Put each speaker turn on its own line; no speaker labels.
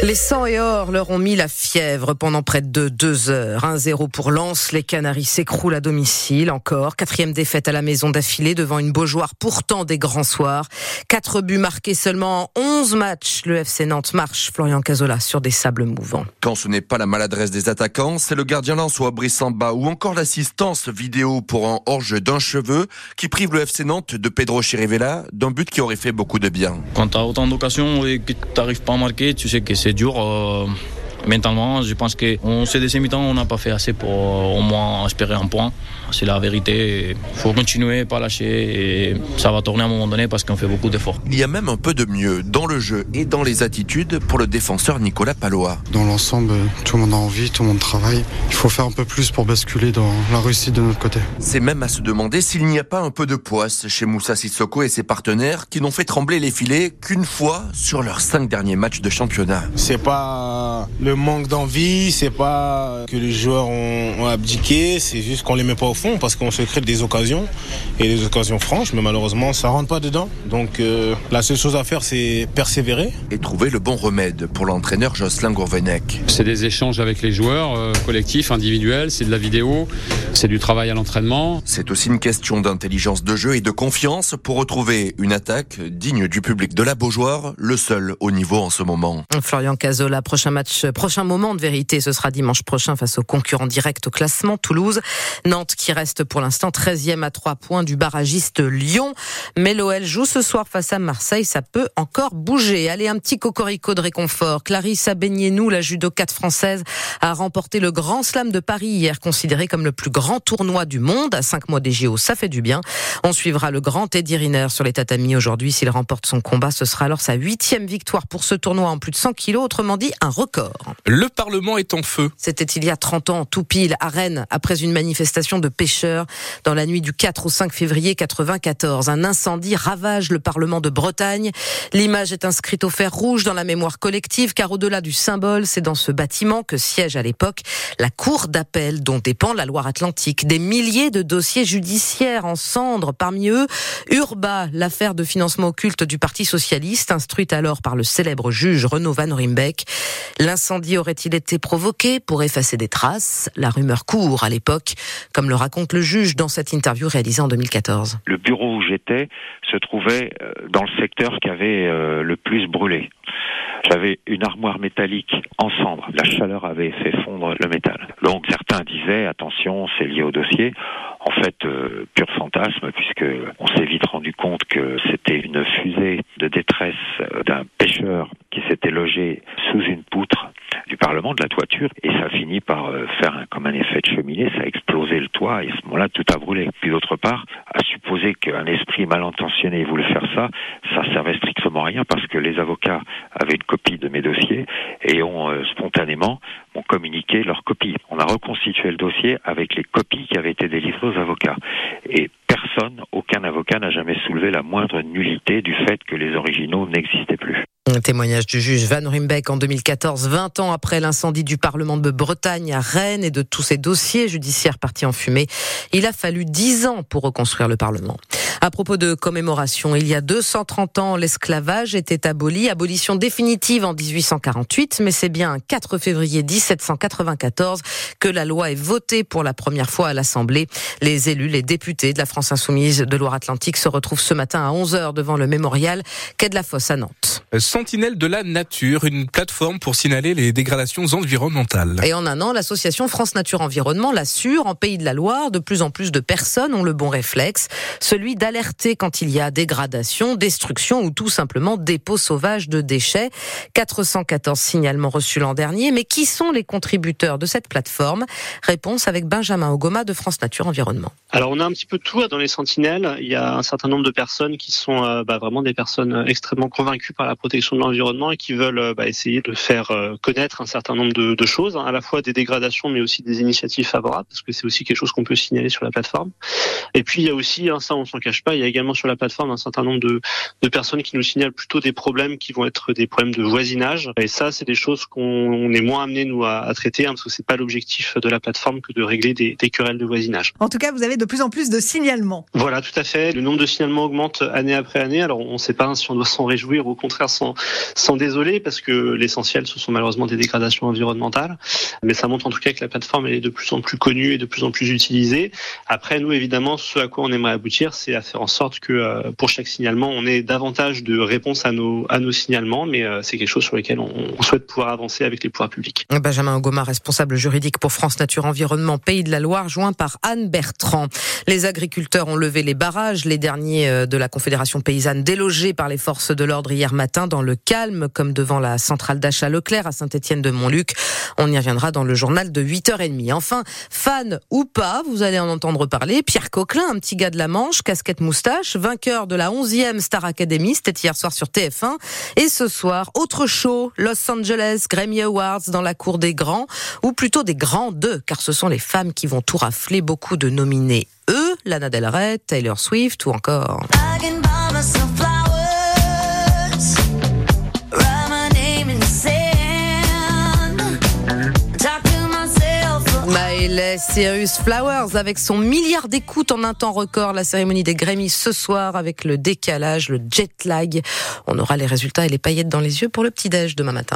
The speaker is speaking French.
Les 100 et or leur ont mis la fièvre pendant près de deux heures. 1-0 pour Lens, les Canaries s'écroulent à domicile encore. Quatrième défaite à la maison d'affilée devant une Beaujoire pourtant des grands soirs. Quatre buts marqués seulement en 11 matchs. Le FC Nantes marche, Florian Cazola, sur des sables mouvants.
Quand ce n'est pas la maladresse des attaquants, c'est le gardien lensois bas ou encore l'assistance vidéo pour un hors-jeu d'un cheveu qui prive le FC Nantes de Pedro Chirivella d'un but qui aurait fait beaucoup de bien.
Quand tu as autant d'occasions et que tu n'arrives pas à marquer, tu sais que c'est dur. Mentalement, je pense qu'on s'est des mi-temps, on n'a pas fait assez pour euh, au moins espérer un point. C'est la vérité. Il faut continuer, pas lâcher et ça va tourner à un moment donné parce qu'on fait beaucoup d'efforts.
Il y a même un peu de mieux dans le jeu et dans les attitudes pour le défenseur Nicolas Palois.
Dans l'ensemble, tout le monde a envie, tout le monde travaille. Il faut faire un peu plus pour basculer dans la réussite de notre côté.
C'est même à se demander s'il n'y a pas un peu de poisse chez Moussa Sissoko et ses partenaires qui n'ont fait trembler les filets qu'une fois sur leurs cinq derniers matchs de championnat.
C'est pas le manque d'envie, c'est pas que les joueurs ont, abdiqué, c'est juste qu'on les met pas au fond parce qu'on se crée des occasions et des occasions franches, mais malheureusement ça rentre pas dedans. Donc euh, la seule chose à faire c'est persévérer
et trouver le bon remède pour l'entraîneur Jocelyn Gourvenec.
C'est des échanges avec les joueurs, euh, collectifs, individuels, c'est de la vidéo, c'est du travail à l'entraînement.
C'est aussi une question d'intelligence de jeu et de confiance pour retrouver une attaque digne du public de la Beaujoire, le seul au niveau en ce moment.
Florian Cazola, prochain match prochain moment de vérité, ce sera dimanche prochain face au concurrent direct au classement, Toulouse. Nantes qui reste pour l'instant 13e à 3 points du barragiste Lyon. Mais l'OL joue ce soir face à Marseille, ça peut encore bouger. Allez, un petit cocorico de réconfort. Clarisse nous la judocate française, a remporté le Grand Slam de Paris hier, considéré comme le plus grand tournoi du monde. À 5 mois des JO, ça fait du bien. On suivra le grand Eddie Riner sur les tatamis aujourd'hui. S'il remporte son combat, ce sera alors sa huitième victoire pour ce tournoi en plus de 100 kilos, autrement dit un record.
Le Parlement est en feu.
C'était il y a 30 ans, tout pile, à Rennes, après une manifestation de pêcheurs dans la nuit du 4 au 5 février 94. Un incendie ravage le Parlement de Bretagne. L'image est inscrite au fer rouge dans la mémoire collective, car au-delà du symbole, c'est dans ce bâtiment que siège à l'époque la Cour d'appel dont dépend la Loire-Atlantique. Des milliers de dossiers judiciaires en cendres, parmi eux Urba, l'affaire de financement occulte du Parti socialiste, instruite alors par le célèbre juge Renaud Van Rimbeck. Aurait-il été provoqué pour effacer des traces? La rumeur court à l'époque, comme le raconte le juge dans cette interview réalisée en 2014.
Le bureau où j'étais se trouvait euh, dans le secteur qui avait euh, le plus brûlé. J'avais une armoire métallique en cendres. La chaleur avait fait fondre le métal. Donc certains disaient attention, c'est lié au dossier. En fait, euh, pur fantasme, puisque on s'est vite rendu compte que c'était une fusée de détresse d'un pêcheur qui s'était logé sous une poutre du Parlement, de la toiture, et ça a fini par euh, faire comme un effet de cheminée, ça a explosé le toit, et à ce moment-là, Puis d'autre part, à supposer qu'un esprit mal intentionné voulait faire ça, ça servait strictement à rien, parce que les avocats avaient une copie de mes dossiers, et ont euh, spontanément ont communiqué leur copie. On a reconstitué le dossier avec les copies qui avaient été délivrées aux avocats. Et personne, aucun avocat n'a jamais soulevé la moindre nullité du fait que les originaux n'existaient plus.
Un témoignage du juge Van Rimbeck en 2014, 20 ans après l'incendie du Parlement de Bretagne à Rennes et de tous ces dossiers judiciaires partis en fumée. Il a fallu 10 ans pour reconstruire le Parlement. À propos de commémoration, il y a 230 ans, l'esclavage était aboli, abolition définitive en 1848, mais c'est bien 4 février 1794 que la loi est votée pour la première fois à l'Assemblée. Les élus, les députés de la France Insoumise de Loire-Atlantique se retrouvent ce matin à 11h devant le mémorial quai de la Fosse à Nantes.
Sentinelle de la Nature, une plateforme pour signaler les dégradations environnementales.
Et en un an, l'association France Nature Environnement l'assure, en Pays de la Loire, de plus en plus de personnes ont le bon réflexe, celui d'alerter quand il y a dégradation, destruction ou tout simplement dépôt sauvage de déchets. 414 signalements reçus l'an dernier, mais qui sont les contributeurs de cette plateforme? Réponse avec Benjamin Ogoma de France Nature Environnement.
Alors on a un petit peu tout dans les sentinelles. Il y a un certain nombre de personnes qui sont euh, bah, vraiment des personnes extrêmement convaincues par la protection de l'environnement et qui veulent euh, bah, essayer de faire euh, connaître un certain nombre de, de, choses, hein, à la fois des dégradations mais aussi des initiatives favorables, parce que c'est aussi quelque chose qu'on peut signaler sur la plateforme. Et puis il y a aussi, hein, ça on s'en cache pas. Il y a également sur la plateforme un certain nombre de, de personnes qui nous signalent plutôt des problèmes qui vont être des problèmes de voisinage. Et ça, c'est des choses qu'on est moins amené nous à, à traiter, hein, parce que c'est pas l'objectif de la plateforme que de régler des, des querelles de voisinage.
En tout cas, vous avez de plus en plus de signalements.
Voilà, tout à fait. Le nombre de signalements augmente année après année. Alors, on ne sait pas si on doit s'en réjouir ou au contraire s'en désoler, parce que l'essentiel, ce sont malheureusement des dégradations environnementales. Mais ça montre en tout cas que la plateforme elle est de plus en plus connue et de plus en plus utilisée. Après, nous, évidemment, ce à quoi on aimerait aboutir, c'est à faire en sorte que euh, pour chaque signalement, on ait davantage de réponses à nos, à nos signalements, mais euh, c'est quelque chose sur lequel on, on, souhaite pouvoir avancer avec les pouvoirs publics.
Benjamin Goma, responsable juridique pour France Nature Environnement Pays de la Loire, joint par Anne Bertrand. Les agriculteurs ont levé les barrages, les derniers euh, de la Confédération paysanne délogés par les forces de l'ordre hier matin dans le calme, comme devant la centrale d'achat Leclerc à Saint-Étienne de Montluc. On y reviendra dans le journal de 8h30. Enfin, fan ou pas, vous allez en entendre parler, Pierre Coquelin, un petit gars de la Manche, casquette moustache, vainqueur de la 11e Star Academy, c'était hier soir sur TF1. Et ce soir, autre show, Los Angeles Grammy Awards dans la cour des grands, ou plutôt des grands deux, car ce sont les femmes qui vont tout rafler, beaucoup de nominés. Eux, Lana Del Rey, Taylor Swift ou encore... Les Serious Flowers avec son milliard d'écoutes en un temps record. La cérémonie des Grammys ce soir avec le décalage, le jet lag. On aura les résultats et les paillettes dans les yeux pour le petit-déj demain matin.